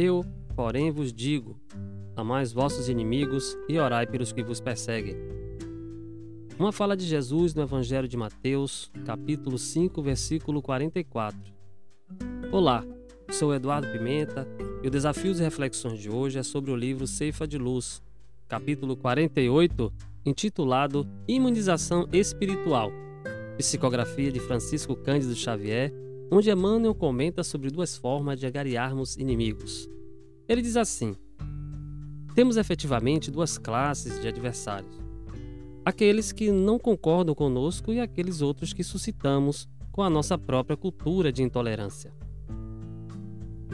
Eu, porém, vos digo: amai os vossos inimigos e orai pelos que vos perseguem. Uma fala de Jesus no Evangelho de Mateus, capítulo 5, versículo 44. Olá, sou Eduardo Pimenta e o desafio e reflexões de hoje é sobre o livro Ceifa de Luz, capítulo 48, intitulado Imunização Espiritual, psicografia de Francisco Cândido Xavier onde Emmanuel comenta sobre duas formas de agariarmos inimigos. Ele diz assim: Temos efetivamente duas classes de adversários. Aqueles que não concordam conosco e aqueles outros que suscitamos com a nossa própria cultura de intolerância.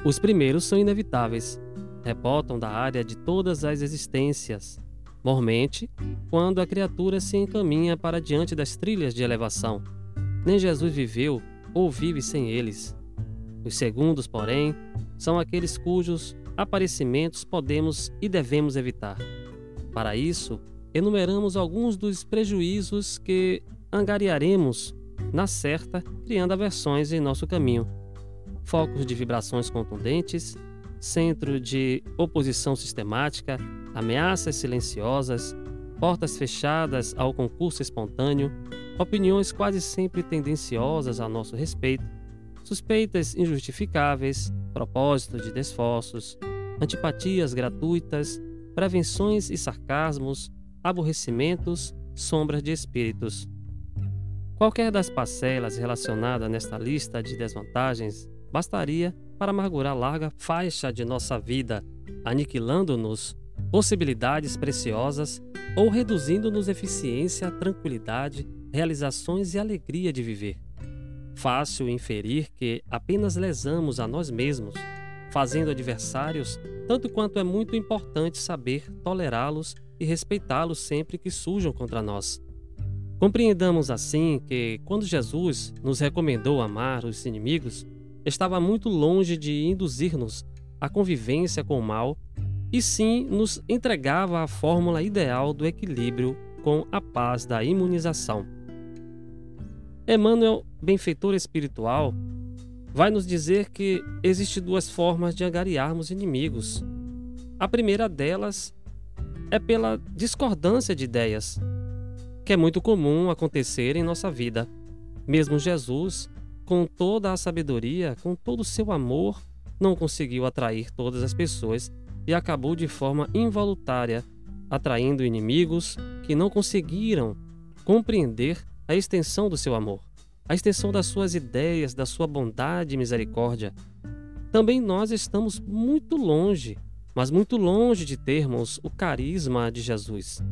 Os primeiros são inevitáveis, reportam da área de todas as existências, mormente quando a criatura se encaminha para diante das trilhas de elevação. Nem Jesus viveu ou vive sem eles. Os segundos, porém, são aqueles cujos aparecimentos podemos e devemos evitar. Para isso, enumeramos alguns dos prejuízos que angariaremos na certa, criando aversões em nosso caminho. Focos de vibrações contundentes, centro de oposição sistemática, ameaças silenciosas, portas fechadas ao concurso espontâneo, opiniões quase sempre tendenciosas a nosso respeito, suspeitas injustificáveis, propósito de desforços, antipatias gratuitas, prevenções e sarcasmos, aborrecimentos, sombras de espíritos. Qualquer das parcelas relacionadas nesta lista de desvantagens bastaria para amargurar larga faixa de nossa vida, aniquilando-nos possibilidades preciosas ou reduzindo-nos eficiência, tranquilidade, realizações e alegria de viver. Fácil inferir que apenas lesamos a nós mesmos, fazendo adversários, tanto quanto é muito importante saber tolerá-los e respeitá-los sempre que surjam contra nós. Compreendamos assim que, quando Jesus nos recomendou amar os inimigos, estava muito longe de induzir-nos à convivência com o mal, e sim nos entregava a fórmula ideal do equilíbrio com a paz da imunização. Emmanuel, benfeitor espiritual, vai nos dizer que existe duas formas de angariarmos inimigos. A primeira delas é pela discordância de ideias, que é muito comum acontecer em nossa vida. Mesmo Jesus, com toda a sabedoria, com todo o seu amor, não conseguiu atrair todas as pessoas e acabou de forma involuntária atraindo inimigos que não conseguiram compreender a extensão do seu amor, a extensão das suas ideias, da sua bondade e misericórdia. Também nós estamos muito longe, mas muito longe de termos o carisma de Jesus.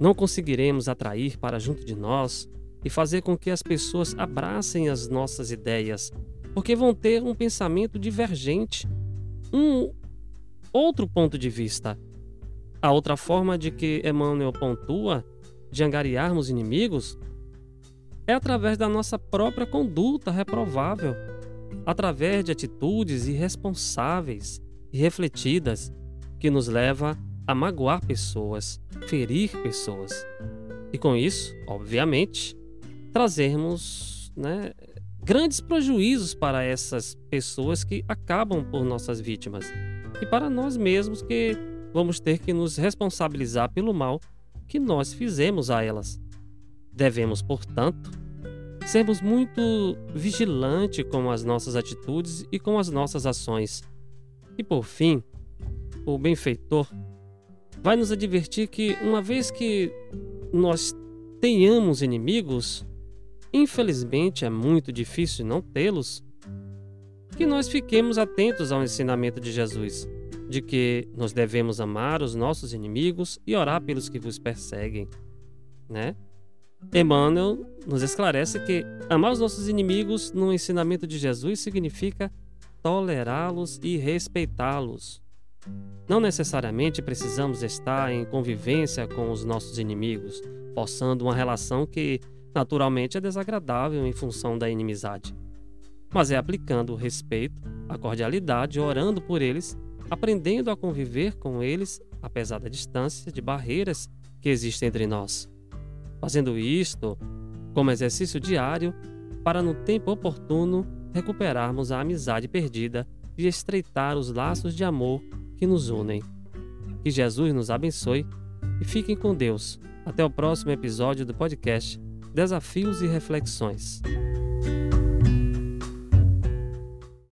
Não conseguiremos atrair para junto de nós e fazer com que as pessoas abracem as nossas ideias, porque vão ter um pensamento divergente, um outro ponto de vista. A outra forma de que Emmanuel pontua de angariarmos inimigos é através da nossa própria conduta reprovável, através de atitudes irresponsáveis e refletidas que nos leva a magoar pessoas, ferir pessoas. E com isso, obviamente, trazermos né, grandes prejuízos para essas pessoas que acabam por nossas vítimas e para nós mesmos que vamos ter que nos responsabilizar pelo mal que nós fizemos a elas. Devemos, portanto, sermos muito vigilantes com as nossas atitudes e com as nossas ações. E por fim, o benfeitor vai nos advertir que, uma vez que nós tenhamos inimigos, infelizmente é muito difícil não tê-los, que nós fiquemos atentos ao ensinamento de Jesus, de que nós devemos amar os nossos inimigos e orar pelos que vos perseguem, né? Emmanuel nos esclarece que amar os nossos inimigos no ensinamento de Jesus significa tolerá-los e respeitá-los. Não necessariamente precisamos estar em convivência com os nossos inimigos, forçando uma relação que naturalmente é desagradável em função da inimizade. Mas é aplicando o respeito, a cordialidade, orando por eles, aprendendo a conviver com eles, apesar da distância de barreiras que existem entre nós fazendo isto como exercício diário para, no tempo oportuno, recuperarmos a amizade perdida de estreitar os laços de amor que nos unem. Que Jesus nos abençoe e fiquem com Deus. Até o próximo episódio do podcast Desafios e Reflexões.